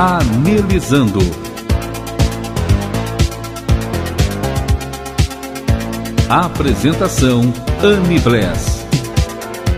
Anelizando. Apresentação Anne Bless.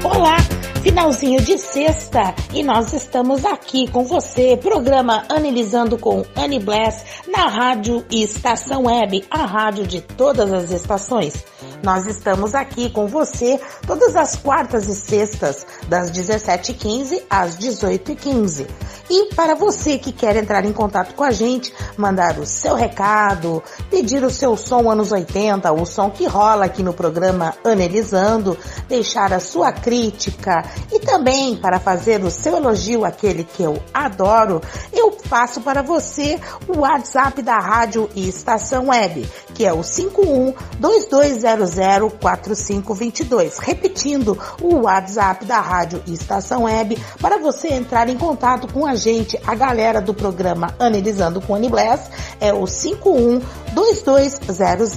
Olá, finalzinho de sexta e nós estamos aqui com você, programa Analisando com Anne Bless na rádio e estação web, a rádio de todas as estações. Nós estamos aqui com você todas as quartas e sextas, das 17h15 às 18h15. E para você que quer entrar em contato com a gente, mandar o seu recado, pedir o seu som anos 80, o som que rola aqui no programa Analisando, deixar a sua crítica e também para fazer o seu elogio, aquele que eu adoro, eu faço para você o WhatsApp da rádio e estação web, que é o 51 2200 4522. Repetindo, o WhatsApp da rádio e estação web para você entrar em contato com a gente, a galera do programa Analisando com Annie Bless, é o 51 2200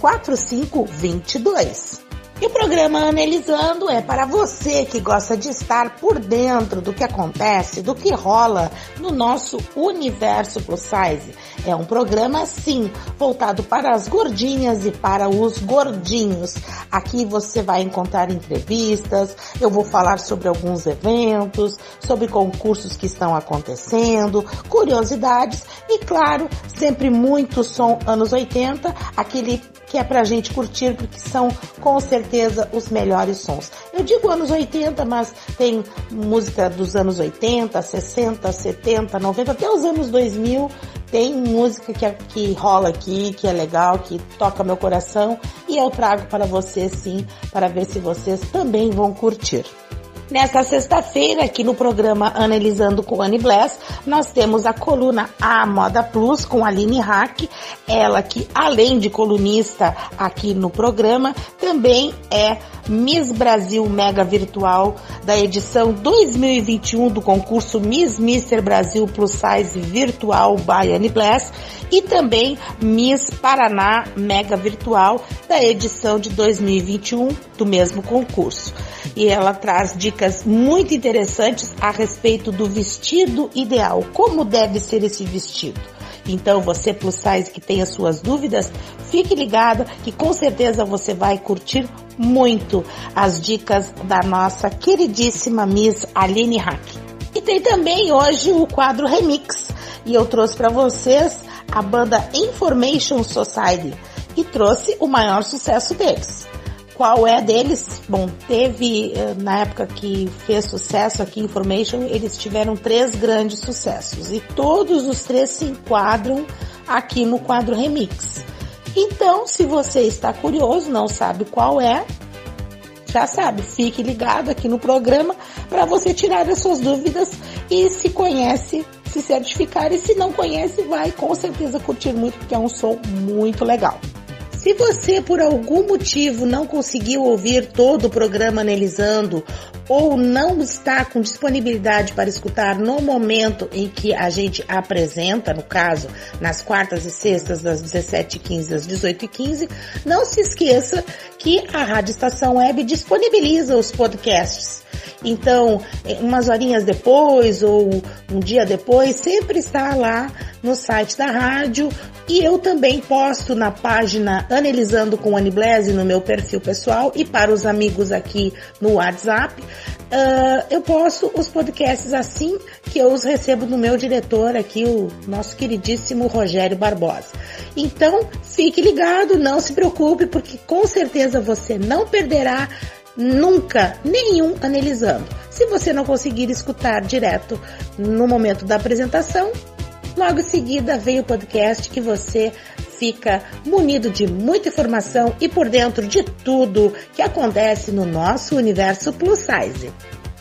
4522. E o programa Analisando é para você que gosta de estar por dentro do que acontece, do que rola no nosso universo plus size. É um programa, sim, voltado para as gordinhas e para os gordinhos. Aqui você vai encontrar entrevistas, eu vou falar sobre alguns eventos, sobre concursos que estão acontecendo, curiosidades e, claro, sempre muito som anos 80, aquele que é pra gente curtir, porque são com certeza os melhores sons. Eu digo anos 80, mas tem música dos anos 80, 60, 70, 90, até os anos 2000 tem música que, que rola aqui, que é legal, que toca meu coração e eu trago para vocês sim, para ver se vocês também vão curtir. Nesta sexta-feira, aqui no programa Analisando com Anne Bless, nós temos a coluna A Moda Plus com Aline Hack, ela que além de colunista aqui no programa, também é Miss Brasil Mega Virtual da edição 2021 do concurso Miss Mister Brasil Plus Size Virtual by Anne Bless e também Miss Paraná Mega Virtual da edição de 2021 do mesmo concurso. E ela traz dicas muito interessantes a respeito do vestido ideal, como deve ser esse vestido. Então, você plus size que tem as suas dúvidas, fique ligada que com certeza você vai curtir muito as dicas da nossa queridíssima Miss Aline Hack. E tem também hoje o quadro Remix. E eu trouxe para vocês a banda Information Society e trouxe o maior sucesso deles. Qual é deles? Bom, teve eh, na época que fez sucesso aqui Information, eles tiveram três grandes sucessos e todos os três se enquadram aqui no quadro Remix. Então, se você está curioso, não sabe qual é, já sabe, fique ligado aqui no programa para você tirar as suas dúvidas e se conhece, se certificar e se não conhece, vai com certeza curtir muito porque é um som muito legal. Se você por algum motivo não conseguiu ouvir todo o programa analisando ou não está com disponibilidade para escutar no momento em que a gente apresenta, no caso, nas quartas e sextas das 17h15 às 18h15, não se esqueça que a Rádio Estação Web disponibiliza os podcasts. Então, umas horinhas depois ou um dia depois, sempre está lá no site da rádio e eu também posto na página Analisando com Anne Blase no meu perfil pessoal e para os amigos aqui no WhatsApp. Uh, eu posto os podcasts assim que eu os recebo do meu diretor aqui, o nosso queridíssimo Rogério Barbosa. Então, fique ligado, não se preocupe, porque com certeza você não perderá nunca nenhum analisando. Se você não conseguir escutar direto no momento da apresentação, Logo em seguida vem o podcast que você fica munido de muita informação e por dentro de tudo que acontece no nosso universo plus size.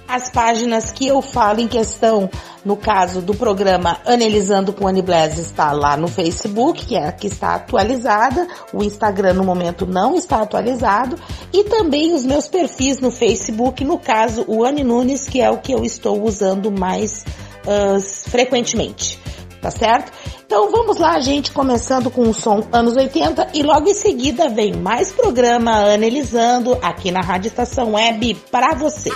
As páginas que eu falo em questão, no caso do programa Analisando com Annie Blaise, está lá no Facebook, que é a que está atualizada. O Instagram no momento não está atualizado. E também os meus perfis no Facebook, no caso o Anne Nunes, que é o que eu estou usando mais uh, frequentemente. Tá certo? Então vamos lá, gente, começando com o som anos 80 e logo em seguida vem mais programa Analisando aqui na Rádio Estação Web para você.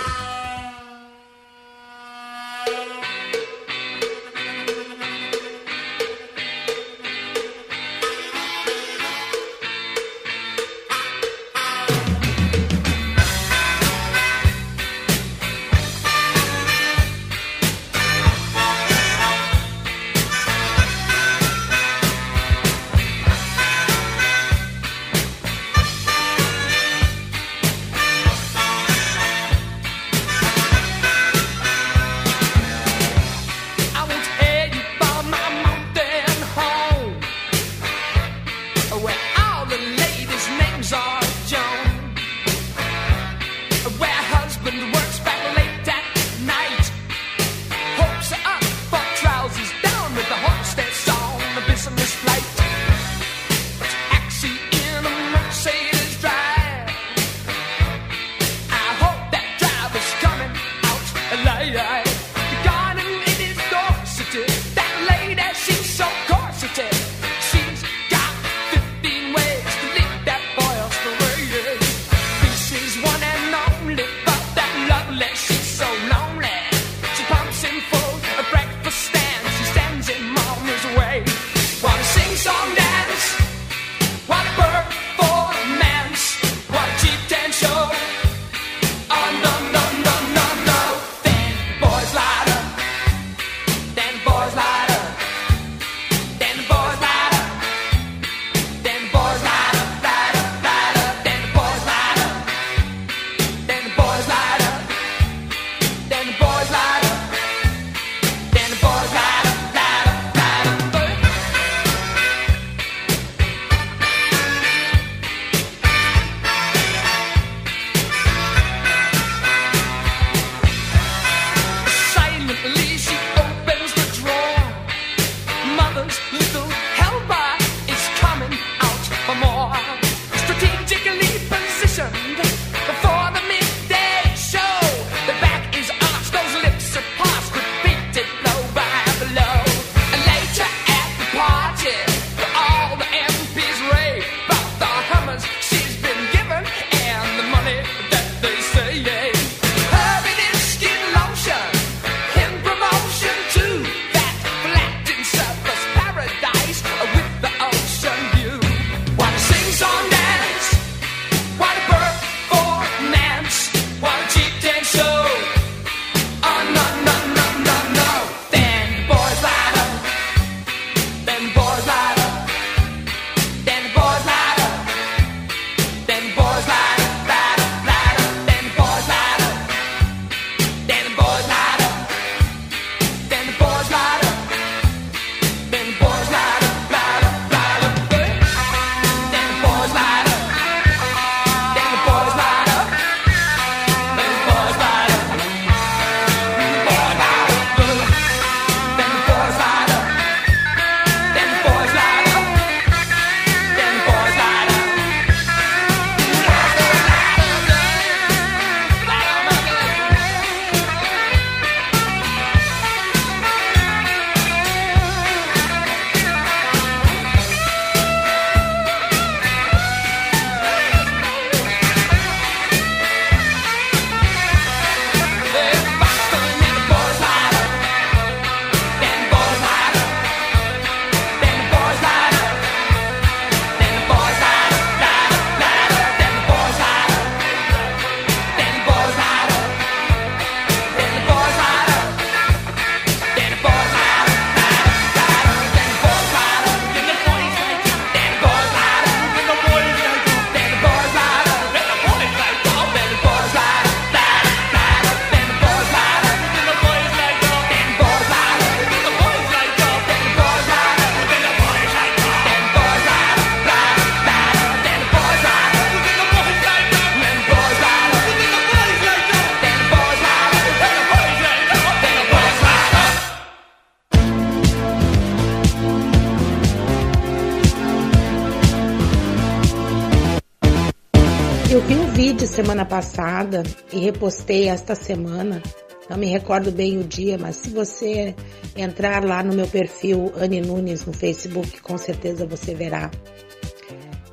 Semana passada e repostei esta semana. Não me recordo bem o dia, mas se você entrar lá no meu perfil Anne Nunes no Facebook, com certeza você verá.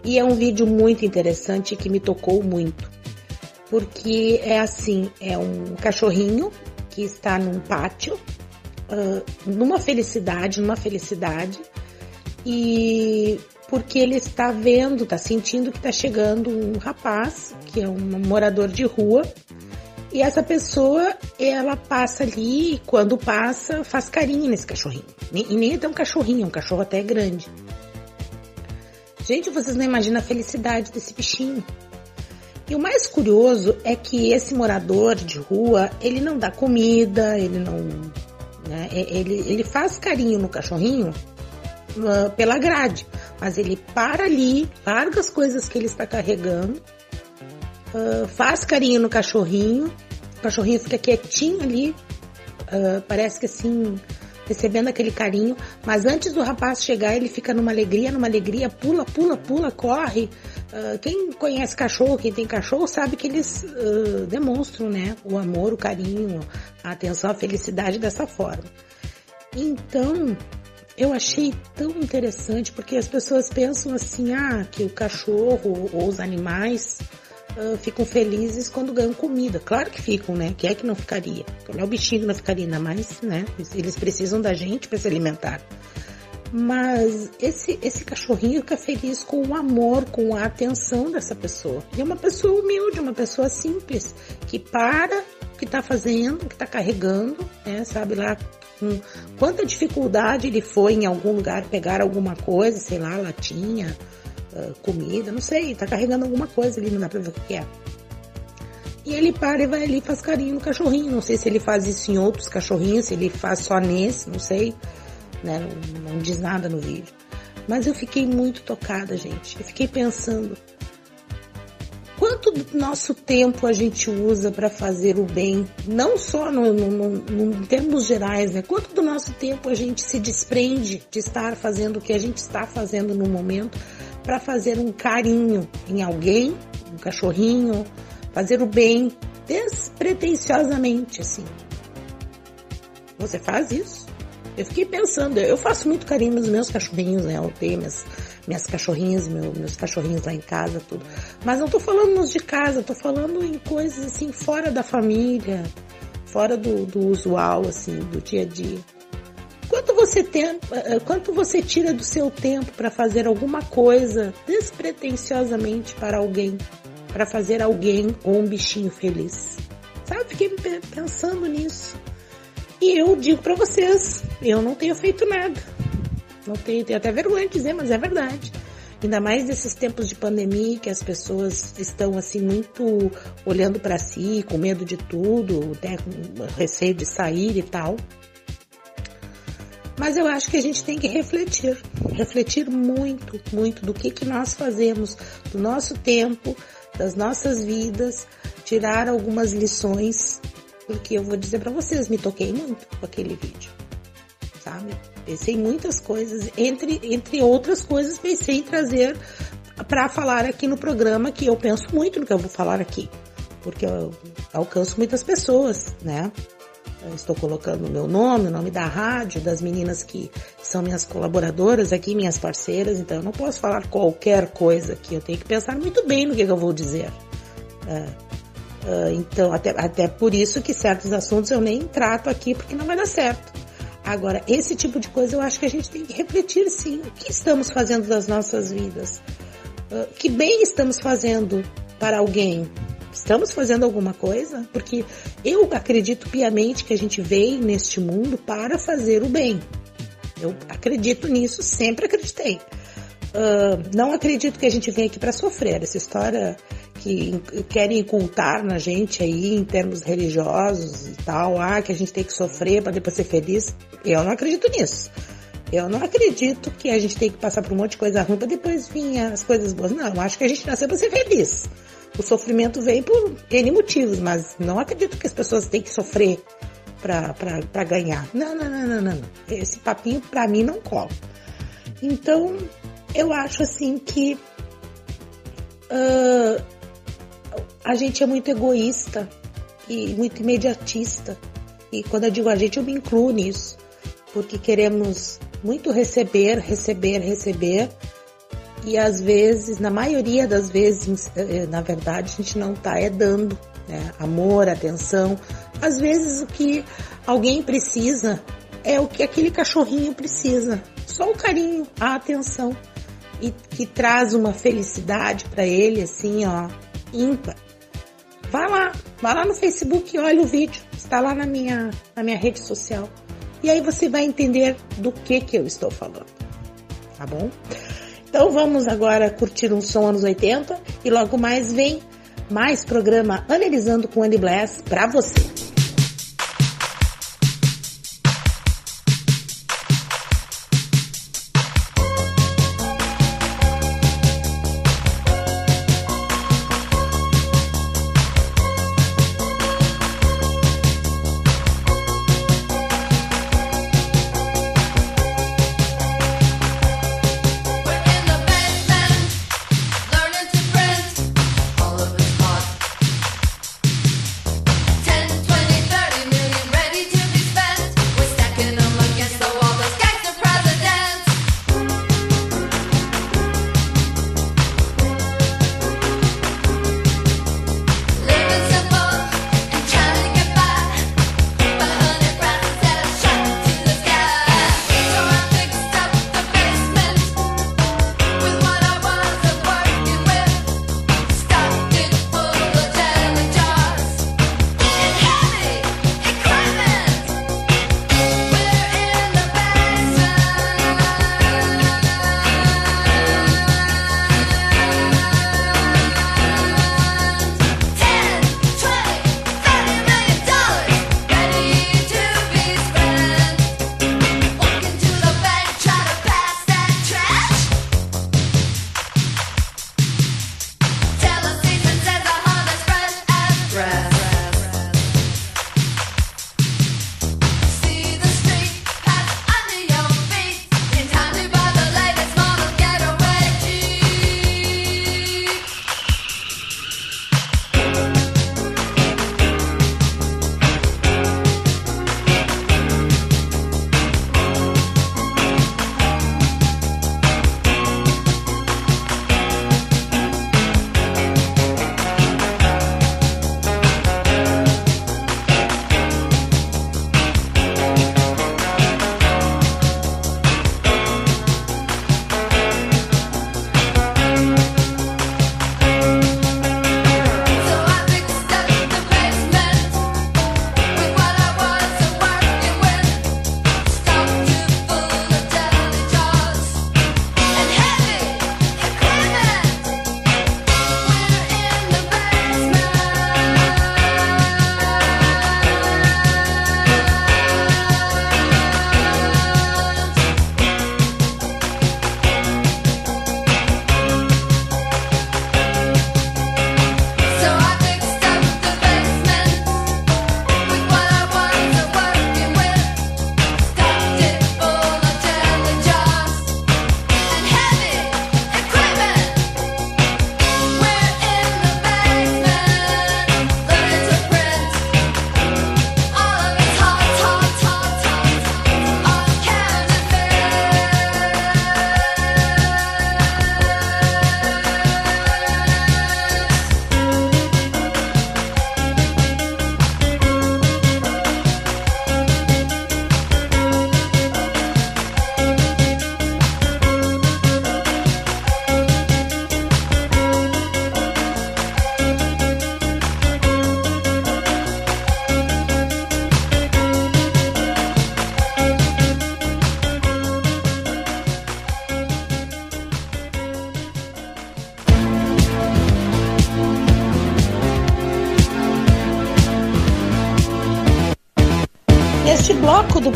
E é um vídeo muito interessante que me tocou muito. Porque é assim, é um cachorrinho que está num pátio, uh, numa felicidade, numa felicidade, e porque ele está vendo, está sentindo que está chegando um rapaz, que é um morador de rua, e essa pessoa, ela passa ali e quando passa, faz carinho nesse cachorrinho. E nem é tão cachorrinho, é um cachorro até grande. Gente, vocês não imaginam a felicidade desse bichinho. E o mais curioso é que esse morador de rua, ele não dá comida, ele não. Né, ele, ele faz carinho no cachorrinho uh, pela grade. Mas ele para ali, larga as coisas que ele está carregando, uh, faz carinho no cachorrinho, o cachorrinho fica quietinho ali, uh, parece que assim, recebendo aquele carinho, mas antes do rapaz chegar, ele fica numa alegria, numa alegria, pula, pula, pula, corre. Uh, quem conhece cachorro, quem tem cachorro, sabe que eles uh, demonstram, né, o amor, o carinho, a atenção, a felicidade dessa forma. Então, eu achei tão interessante porque as pessoas pensam assim, ah, que o cachorro ou os animais uh, ficam felizes quando ganham comida. Claro que ficam, né? Quem é que não ficaria? É o bichinho que não ficaria, ainda mais, né? Eles precisam da gente para se alimentar. Mas esse, esse cachorrinho fica feliz com o amor, com a atenção dessa pessoa. E é uma pessoa humilde, uma pessoa simples, que para que está fazendo, que está carregando, né? Sabe lá com quanta dificuldade ele foi em algum lugar pegar alguma coisa, sei lá, latinha, uh, comida, não sei, tá carregando alguma coisa ali, não dá pra ver o que é. E ele para e vai ali e faz carinho no cachorrinho. Não sei se ele faz isso em outros cachorrinhos, se ele faz só nesse, não sei. Né? Não, não diz nada no vídeo. Mas eu fiquei muito tocada, gente. Eu fiquei pensando, quanto do nosso tempo a gente usa para fazer o bem, não só no, no, no, em termos gerais, né? Quanto do nosso tempo a gente se desprende de estar fazendo o que a gente está fazendo no momento para fazer um carinho em alguém, um cachorrinho, fazer o bem despretensiosamente, assim. Você faz isso? Eu fiquei pensando, eu faço muito carinho nos meus cachorrinhos, né? Eu tenho minhas minhas cachorrinhas, meu, meus cachorrinhos lá em casa, tudo. Mas não tô falando nos de casa, tô falando em coisas assim fora da família, fora do, do usual, assim, do dia a dia. Quanto você tem, eh, eh, quanto você tira do seu tempo para fazer alguma coisa despretensiosamente para alguém, para fazer alguém ou um bichinho feliz? Sabe? Fiquei pensando nisso. E eu digo para vocês, eu não tenho feito nada. Não tenho, tenho até vergonha de dizer, mas é verdade. Ainda mais nesses tempos de pandemia que as pessoas estão assim muito olhando para si, com medo de tudo, até com receio de sair e tal. Mas eu acho que a gente tem que refletir, refletir muito, muito do que que nós fazemos, do nosso tempo, das nossas vidas, tirar algumas lições, porque eu vou dizer para vocês, me toquei muito com aquele vídeo, sabe? Pensei em muitas coisas, entre, entre outras coisas, pensei em trazer para falar aqui no programa que eu penso muito no que eu vou falar aqui, porque eu alcanço muitas pessoas, né? Eu estou colocando o meu nome, o nome da rádio, das meninas que são minhas colaboradoras aqui, minhas parceiras, então eu não posso falar qualquer coisa aqui, eu tenho que pensar muito bem no que eu vou dizer. É, é, então, até, até por isso que certos assuntos eu nem trato aqui, porque não vai dar certo. Agora, esse tipo de coisa eu acho que a gente tem que refletir sim. O que estamos fazendo das nossas vidas? Uh, que bem estamos fazendo para alguém? Estamos fazendo alguma coisa? Porque eu acredito piamente que a gente veio neste mundo para fazer o bem. Eu acredito nisso, sempre acreditei. Uh, não acredito que a gente venha aqui para sofrer. Essa história que querem incultar na gente aí em termos religiosos e tal, ah, que a gente tem que sofrer para depois ser feliz. Eu não acredito nisso. Eu não acredito que a gente tem que passar por um monte de coisa ruim para depois vir as coisas boas. Não, eu acho que a gente nasceu para ser feliz. O sofrimento vem por N motivos, mas não acredito que as pessoas têm que sofrer para ganhar. Não, não, não, não, não. Esse papinho para mim não cola. Então, eu acho assim que uh, a gente é muito egoísta e muito imediatista. E quando eu digo a gente, eu me incluo nisso, porque queremos muito receber, receber, receber, e às vezes, na maioria das vezes, eh, na verdade, a gente não está é dando né? amor, atenção. Às vezes o que alguém precisa é o que aquele cachorrinho precisa, só o carinho, a atenção e que traz uma felicidade para ele assim, ó, ímpar. Vá lá, vá lá no Facebook e olha o vídeo, está lá na minha, na minha rede social. E aí você vai entender do que que eu estou falando. Tá bom? Então vamos agora curtir um som anos 80 e logo mais vem mais programa Analisando com Andy Bless para você.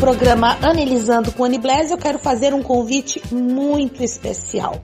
Programa Analisando com Annie Blaise, eu quero fazer um convite muito especial.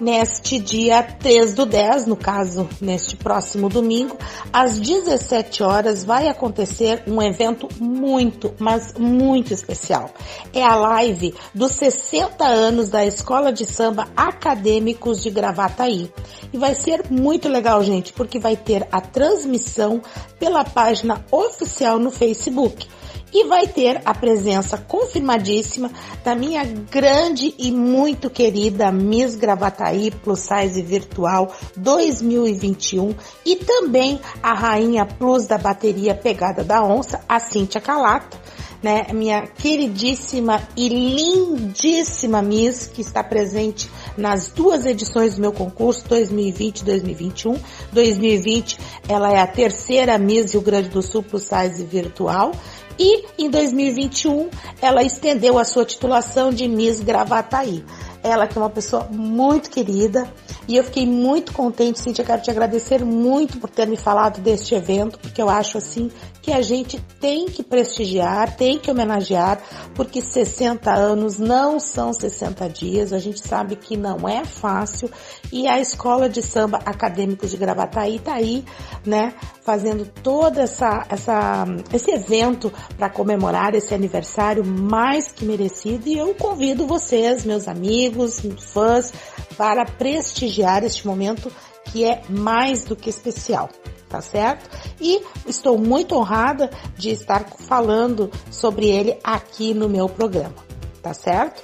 neste dia 3 do 10, no caso, neste próximo domingo, às 17 horas, vai acontecer um evento muito, mas muito especial. É a live dos 60 anos da Escola de Samba Acadêmicos de Gravataí. E vai ser muito legal, gente, porque vai ter a transmissão pela página oficial no Facebook e vai ter a presença confirmadíssima da minha grande e muito querida Miss Gravataí Plus Size Virtual 2021 e também a rainha plus da bateria Pegada da Onça, a Cíntia Calato, né? Minha queridíssima e lindíssima Miss que está presente nas duas edições do meu concurso 2020 e 2021. 2020 ela é a terceira Miss Rio Grande do Sul Plus Size Virtual e em 2021 ela estendeu a sua titulação de Miss Gravataí. Ela que é uma pessoa muito querida e eu fiquei muito contente, Cintia, quero te agradecer muito por ter me falado deste evento, porque eu acho assim que a gente tem que prestigiar, tem que homenagear, porque 60 anos não são 60 dias, a gente sabe que não é fácil e a Escola de Samba Acadêmicos de Gravataí tá aí, né, fazendo toda essa, essa esse evento para comemorar esse aniversário mais que merecido e eu convido vocês, meus amigos, fãs, para prestigiar este momento que é mais do que especial, tá certo? E estou muito honrada de estar falando sobre ele aqui no meu programa, tá certo?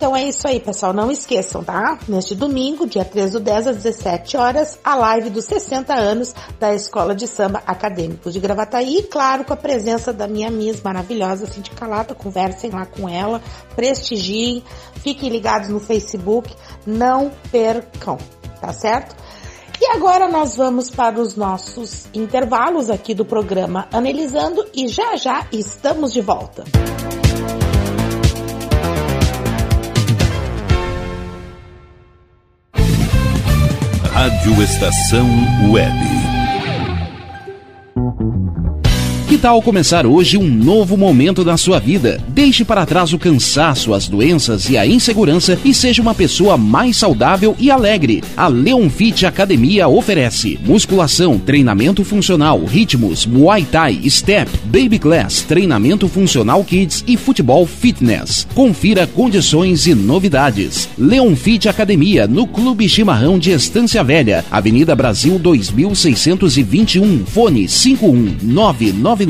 Então é isso aí, pessoal. Não esqueçam, tá? Neste domingo, dia 13 do 10 às 17 horas, a live dos 60 anos da Escola de Samba Acadêmico de Gravataí. E, claro, com a presença da minha Miss maravilhosa, Cindy Calata. Conversem lá com ela, prestigiem, fiquem ligados no Facebook. Não percam, tá certo? E agora nós vamos para os nossos intervalos aqui do programa Analisando e já já estamos de volta. Rádio Estação Web. Tal começar hoje um novo momento da sua vida? Deixe para trás o cansaço, as doenças e a insegurança e seja uma pessoa mais saudável e alegre. A Leon Fit Academia oferece musculação, treinamento funcional, ritmos, muay thai, step, baby class, treinamento funcional kids e futebol fitness. Confira condições e novidades. Leon Fit Academia no Clube Chimarrão de Estância Velha, Avenida Brasil 2621, fone 51999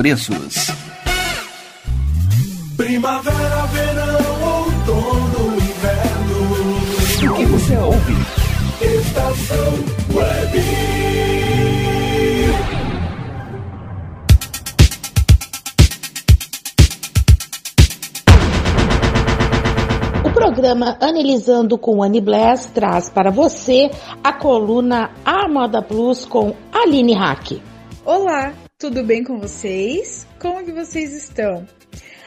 Primavera, verão, outono, inverno. O que você ouve? Estação Web. O programa Analisando com Annie Bless traz para você a coluna A Moda Plus com Aline Hack. Olá, tudo bem com vocês? Como que vocês estão?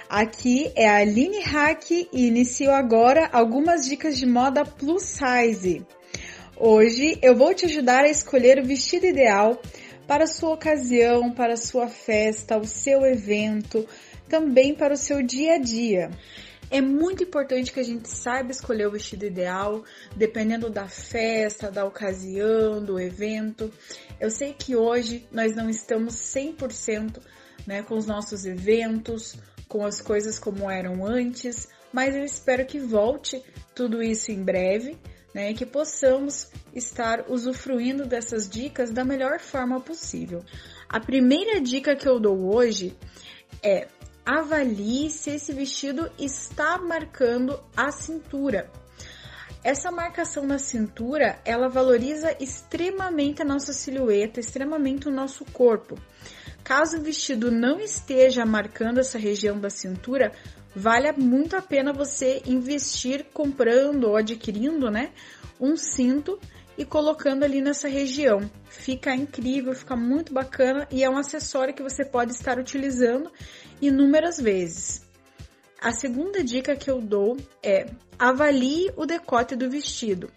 Aqui é a Aline Hack e inicio agora algumas dicas de moda plus size. Hoje eu vou te ajudar a escolher o vestido ideal para sua ocasião, para sua festa, o seu evento, também para o seu dia a dia. É muito importante que a gente saiba escolher o vestido ideal, dependendo da festa, da ocasião, do evento. Eu sei que hoje nós não estamos 100% né, com os nossos eventos, com as coisas como eram antes, mas eu espero que volte tudo isso em breve, né, que possamos estar usufruindo dessas dicas da melhor forma possível. A primeira dica que eu dou hoje é avalie se esse vestido está marcando a cintura. Essa marcação na cintura, ela valoriza extremamente a nossa silhueta, extremamente o nosso corpo. Caso o vestido não esteja marcando essa região da cintura, vale muito a pena você investir comprando ou adquirindo, né, um cinto e colocando ali nessa região. Fica incrível, fica muito bacana e é um acessório que você pode estar utilizando inúmeras vezes. A segunda dica que eu dou é avalie o decote do vestido,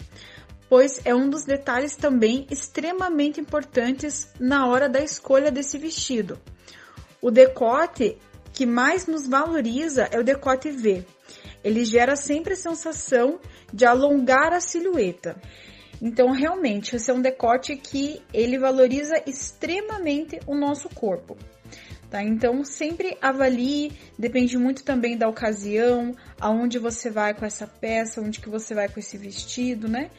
pois é um dos detalhes também extremamente importantes na hora da escolha desse vestido. O decote que mais nos valoriza é o decote V. Ele gera sempre a sensação de alongar a silhueta. Então, realmente, esse é um decote que ele valoriza extremamente o nosso corpo. Tá? Então, sempre avalie, depende muito também da ocasião, aonde você vai com essa peça, onde que você vai com esse vestido, né?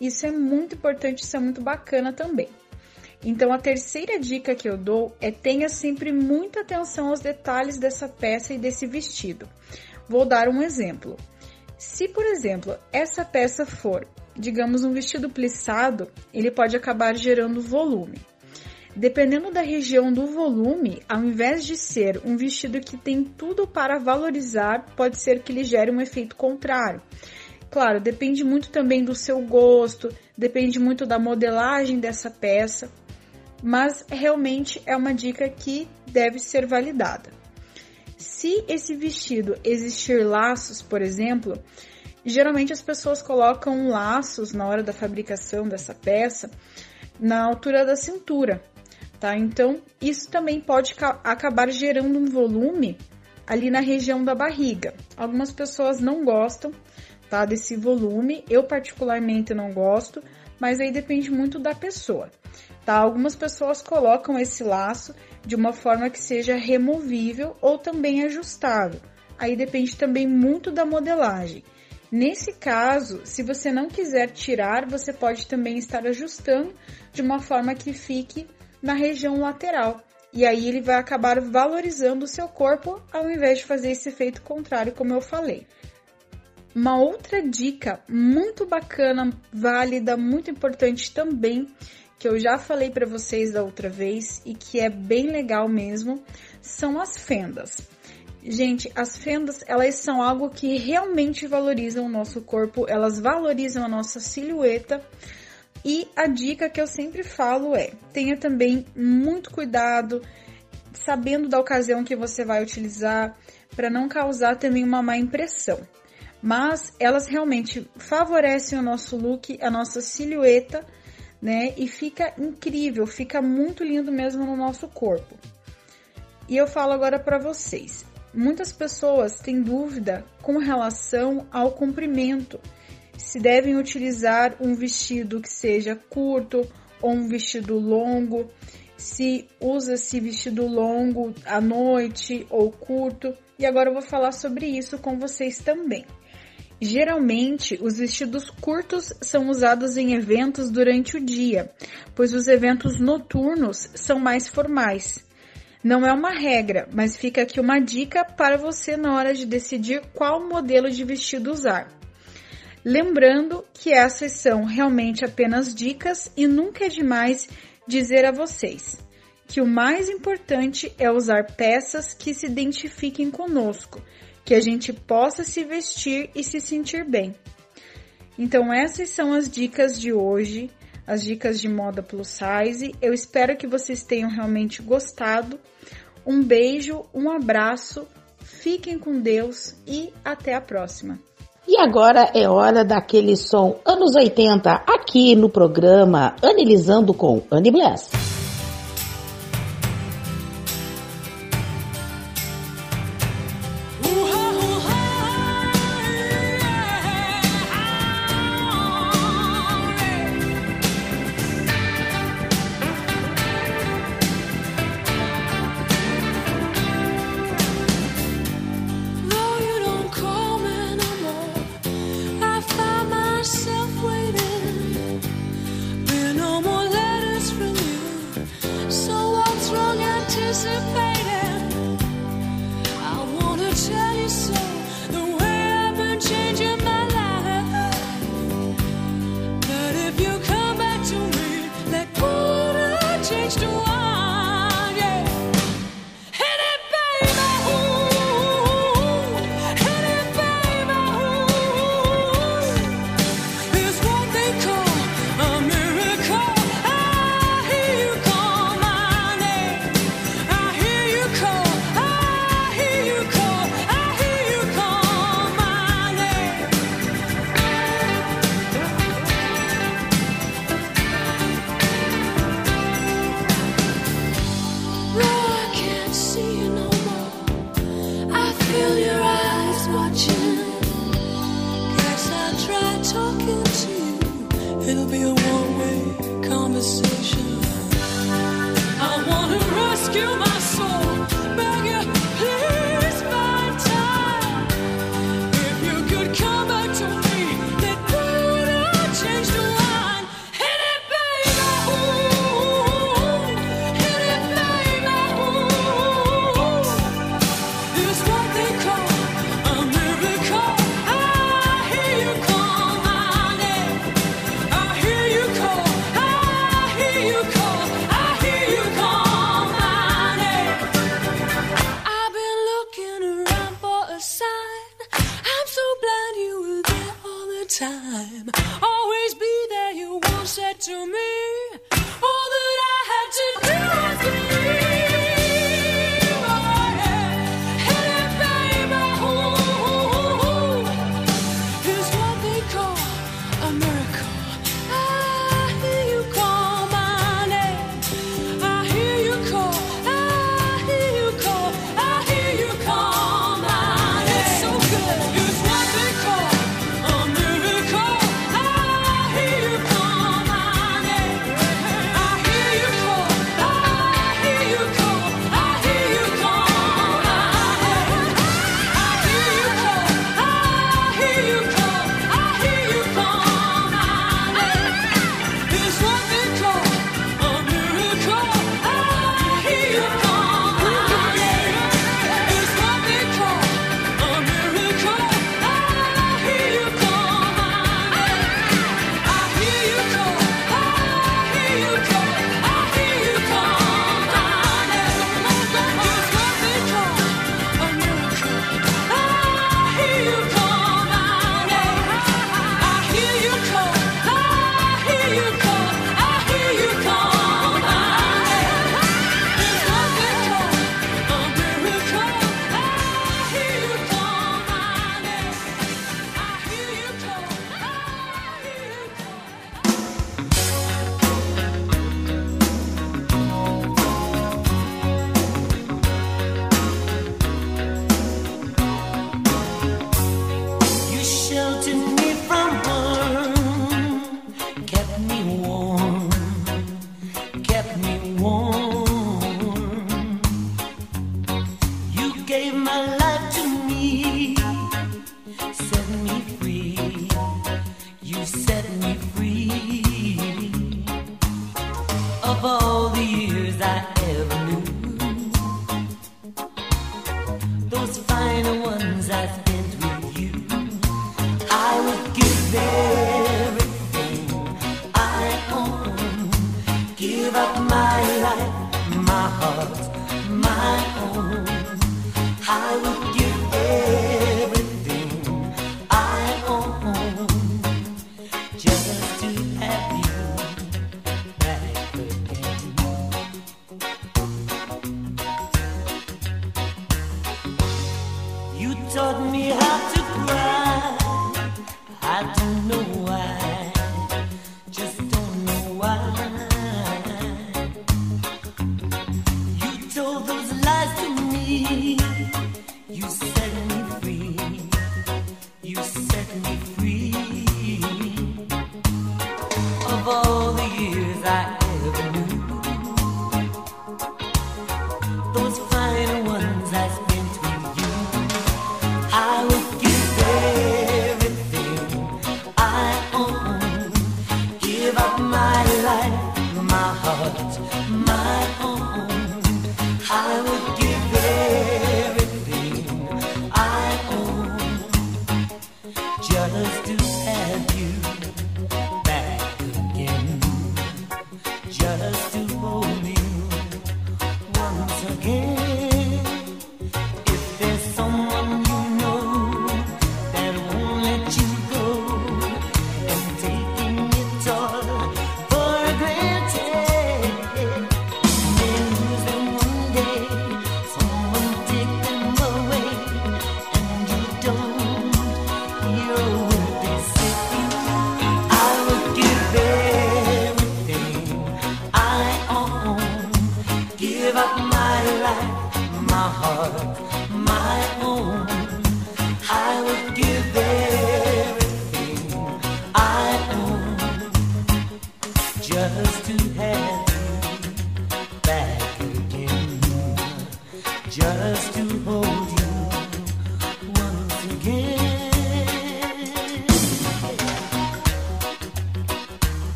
Isso é muito importante, isso é muito bacana também. Então, a terceira dica que eu dou é tenha sempre muita atenção aos detalhes dessa peça e desse vestido. Vou dar um exemplo. Se, por exemplo, essa peça for, digamos, um vestido plissado, ele pode acabar gerando volume. Dependendo da região do volume, ao invés de ser um vestido que tem tudo para valorizar, pode ser que ele gere um efeito contrário. Claro, depende muito também do seu gosto, depende muito da modelagem dessa peça, mas realmente é uma dica que deve ser validada. Se esse vestido existir laços, por exemplo, geralmente as pessoas colocam laços na hora da fabricação dessa peça na altura da cintura, tá? Então, isso também pode acabar gerando um volume ali na região da barriga. Algumas pessoas não gostam, tá, desse volume. Eu particularmente não gosto, mas aí depende muito da pessoa, tá? Algumas pessoas colocam esse laço de uma forma que seja removível ou também ajustável. Aí depende também muito da modelagem. Nesse caso, se você não quiser tirar, você pode também estar ajustando de uma forma que fique na região lateral. E aí ele vai acabar valorizando o seu corpo ao invés de fazer esse efeito contrário, como eu falei. Uma outra dica muito bacana, válida, muito importante também, que eu já falei para vocês da outra vez e que é bem legal mesmo, são as fendas. Gente, as fendas, elas são algo que realmente valorizam o nosso corpo, elas valorizam a nossa silhueta, e a dica que eu sempre falo é: tenha também muito cuidado, sabendo da ocasião que você vai utilizar, para não causar também uma má impressão. Mas elas realmente favorecem o nosso look, a nossa silhueta, né? E fica incrível, fica muito lindo mesmo no nosso corpo. E eu falo agora para vocês. Muitas pessoas têm dúvida com relação ao comprimento. Se devem utilizar um vestido que seja curto ou um vestido longo, se usa-se vestido longo à noite ou curto. E agora eu vou falar sobre isso com vocês também. Geralmente, os vestidos curtos são usados em eventos durante o dia, pois os eventos noturnos são mais formais. Não é uma regra, mas fica aqui uma dica para você na hora de decidir qual modelo de vestido usar. Lembrando que essas são realmente apenas dicas e nunca é demais dizer a vocês que o mais importante é usar peças que se identifiquem conosco, que a gente possa se vestir e se sentir bem. Então, essas são as dicas de hoje, as dicas de moda plus size. Eu espero que vocês tenham realmente gostado um beijo, um abraço, fiquem com Deus e até a próxima. E agora é hora daquele som anos 80 aqui no programa Analisando com Annie Bless.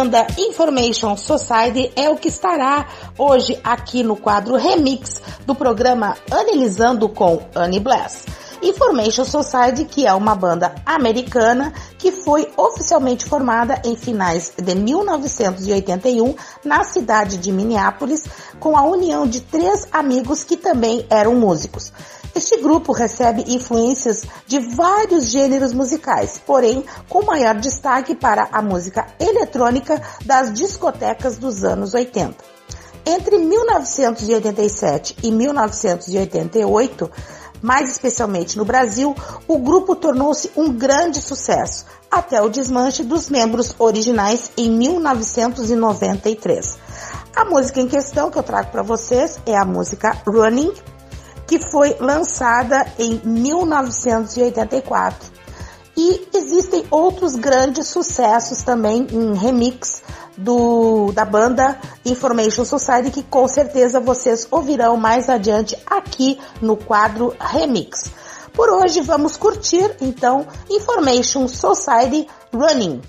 Banda Information Society é o que estará hoje aqui no quadro Remix do programa Analisando com Annie Bless. Information Society, que é uma banda americana que foi oficialmente formada em finais de 1981 na cidade de Minneapolis, com a união de três amigos que também eram músicos. Este grupo recebe influências de vários gêneros musicais, porém com maior destaque para a música eletrônica das discotecas dos anos 80. Entre 1987 e 1988, mais especialmente no Brasil, o grupo tornou-se um grande sucesso, até o desmanche dos membros originais em 1993. A música em questão que eu trago para vocês é a música Running, que foi lançada em 1984. E existem outros grandes sucessos também em remix do, da banda Information Society que com certeza vocês ouvirão mais adiante aqui no quadro Remix. Por hoje vamos curtir então Information Society Running.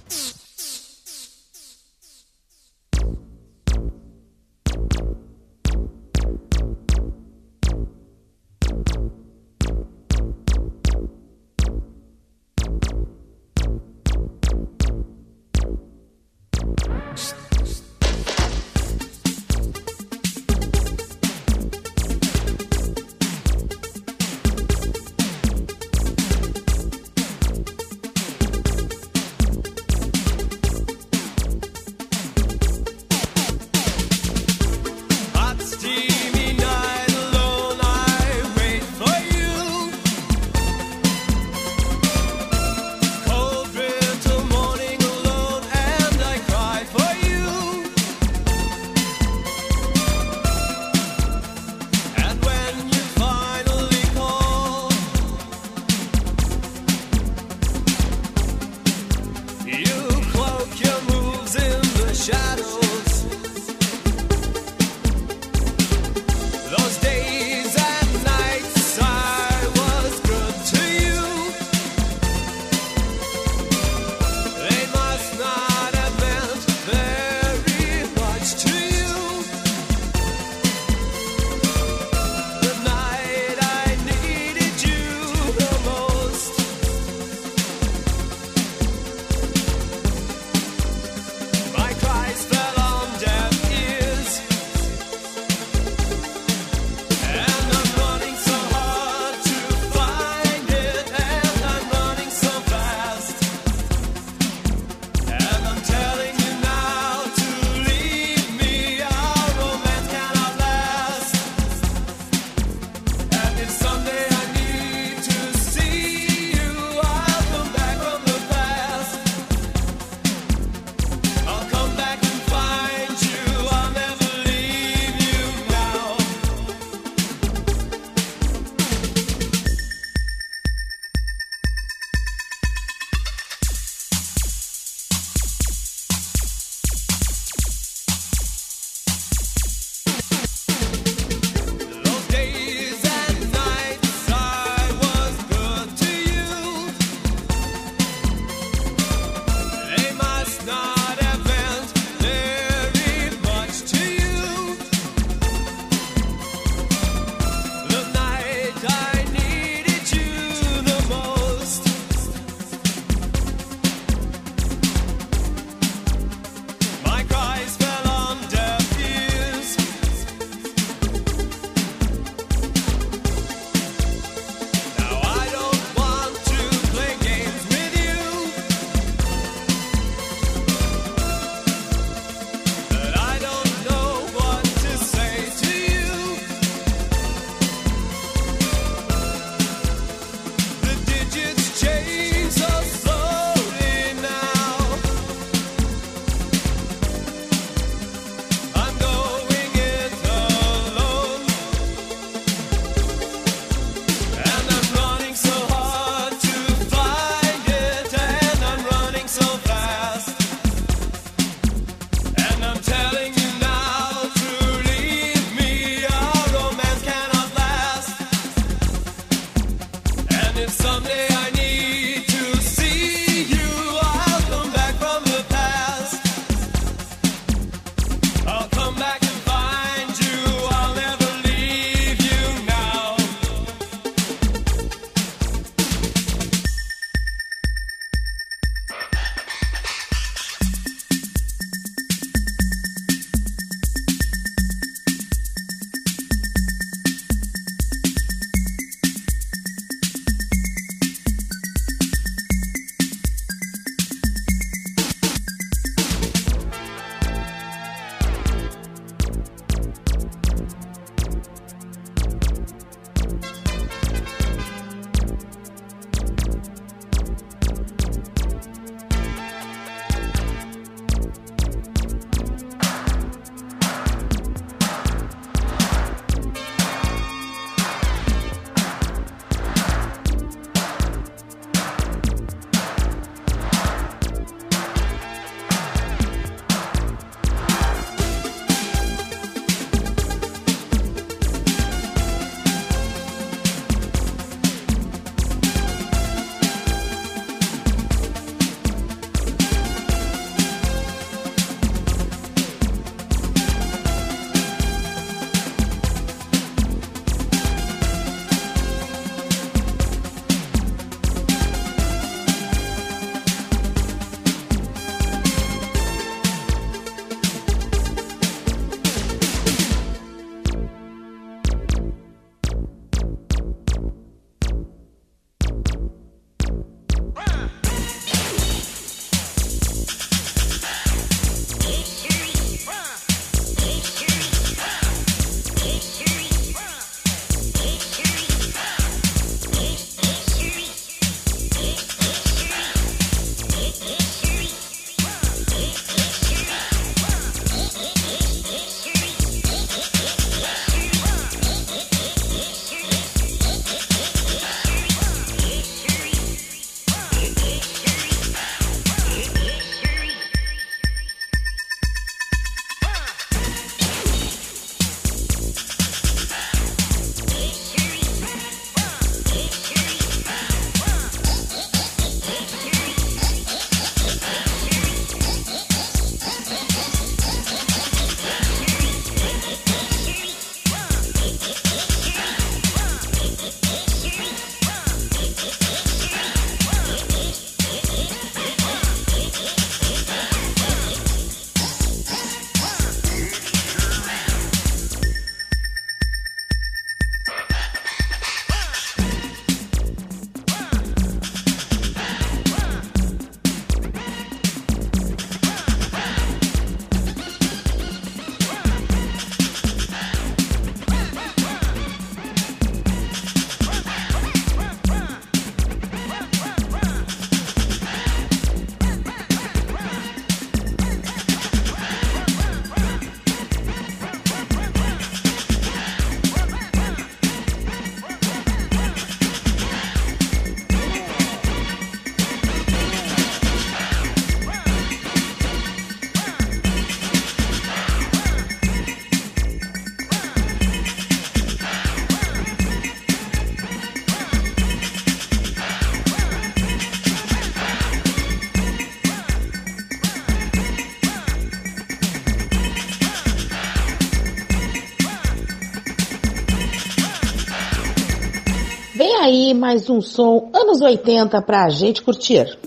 mais um som anos 80 para a gente curtir.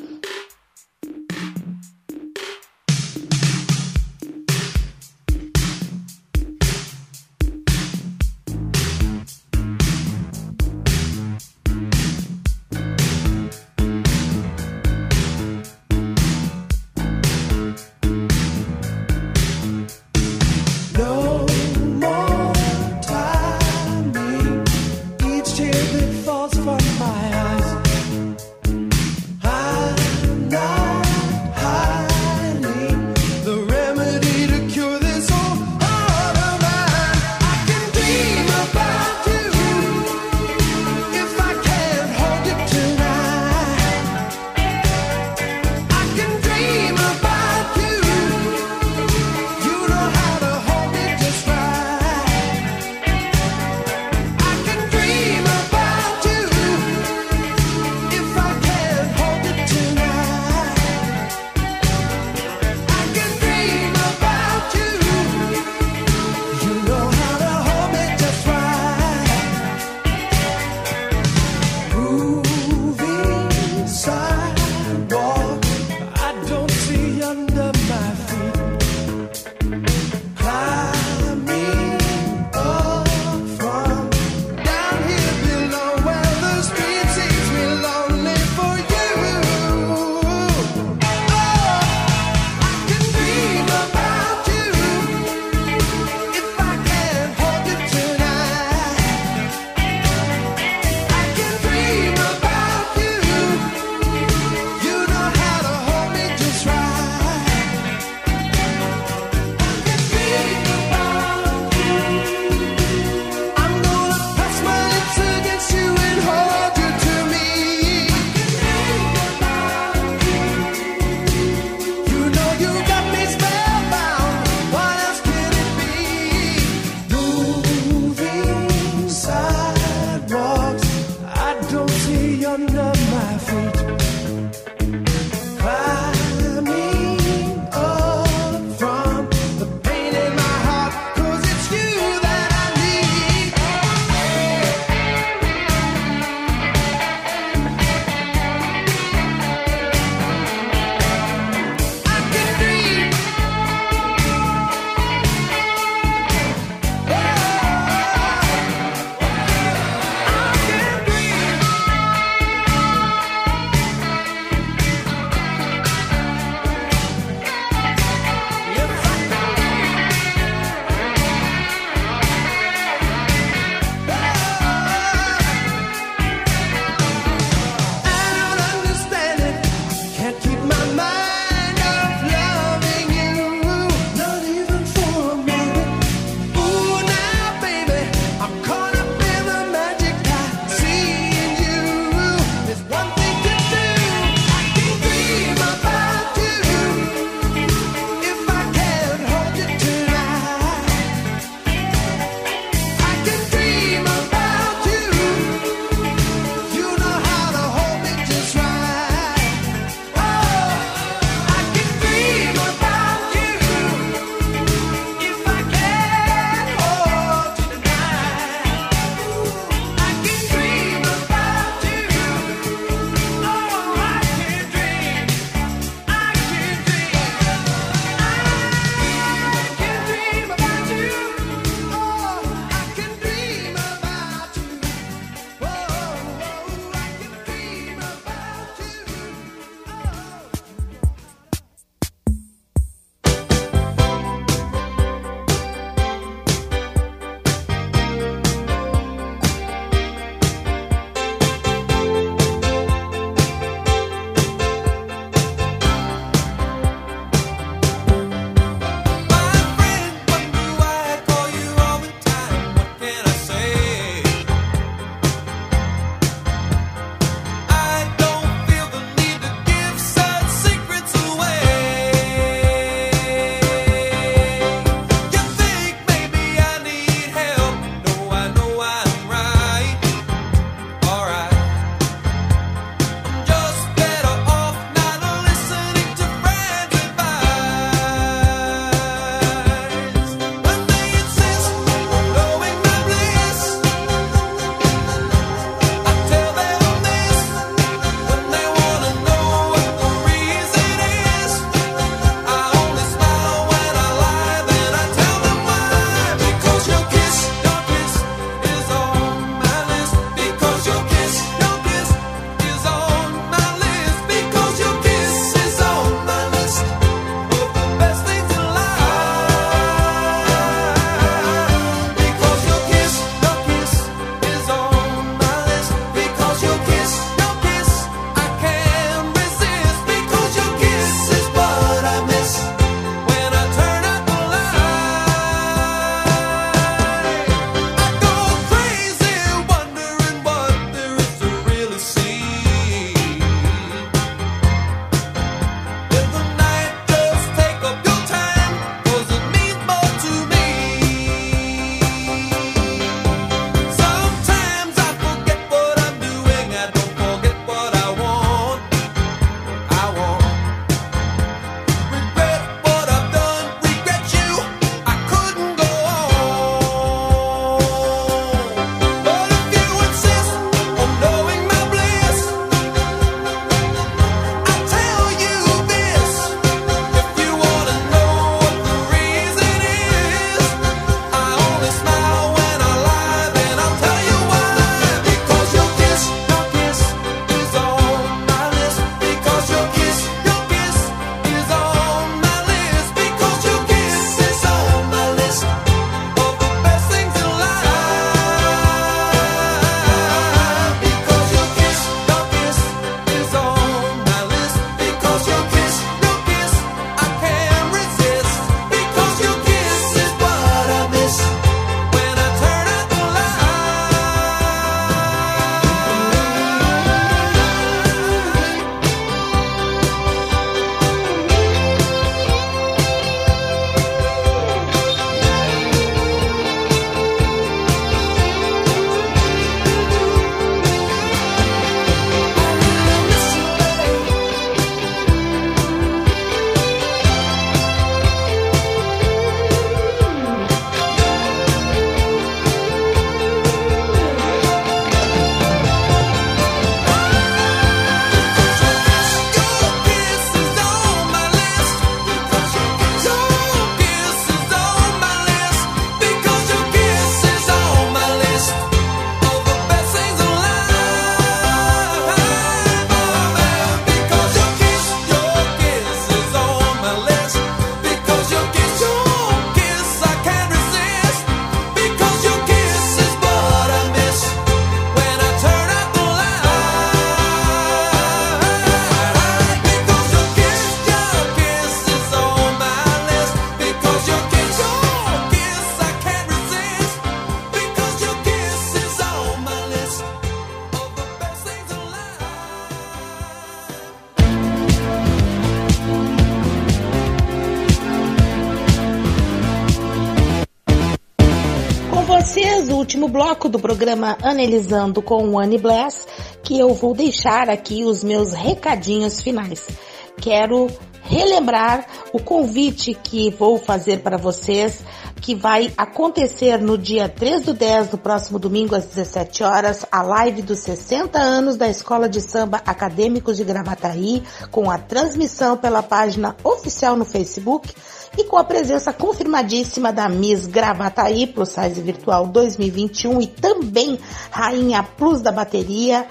Bloco do programa Analisando com o Annie Bless, que eu vou deixar aqui os meus recadinhos finais. Quero relembrar o convite que vou fazer para vocês, que vai acontecer no dia 3 do 10 do próximo domingo às 17 horas, a live dos 60 anos da Escola de Samba Acadêmicos de Gravataí, com a transmissão pela página oficial no Facebook e com a presença confirmadíssima da Miss Gravataí Plus Size Virtual 2021 e também Rainha Plus da Bateria,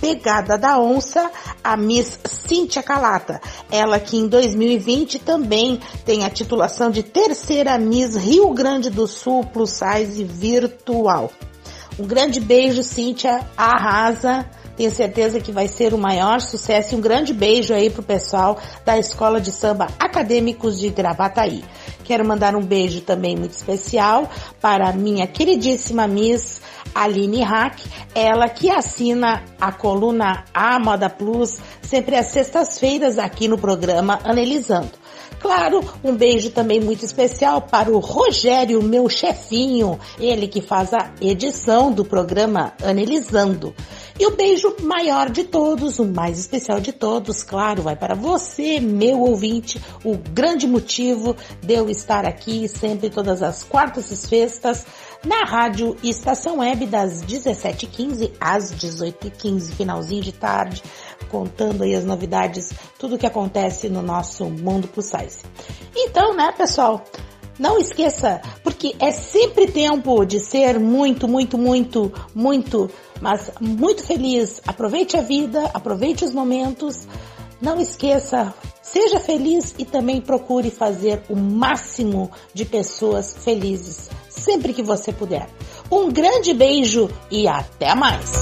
Pegada da Onça, a Miss Cíntia Calata. Ela que em 2020 também tem a titulação de terceira Miss Rio Grande do Sul Plus Size Virtual. Um grande beijo, Cíntia, arrasa. Tenho certeza que vai ser o maior sucesso e um grande beijo aí pro pessoal da Escola de Samba Acadêmicos de Gravataí. Quero mandar um beijo também muito especial para minha queridíssima Miss Aline Hack, ela que assina a coluna A Moda Plus sempre às sextas-feiras aqui no programa Analisando. Claro, um beijo também muito especial para o Rogério, meu chefinho, ele que faz a edição do programa Analisando. E o beijo maior de todos, o mais especial de todos, claro, vai para você, meu ouvinte, o grande motivo de eu estar aqui sempre todas as quartas e sextas na rádio Estação Web das 17h15 às 18h15, finalzinho de tarde, contando aí as novidades, tudo que acontece no nosso mundo plus size. Então, né, pessoal, não esqueça, porque é sempre tempo de ser muito, muito, muito, muito, mas muito feliz. Aproveite a vida, aproveite os momentos. Não esqueça, seja feliz e também procure fazer o máximo de pessoas felizes sempre que você puder. Um grande beijo e até mais!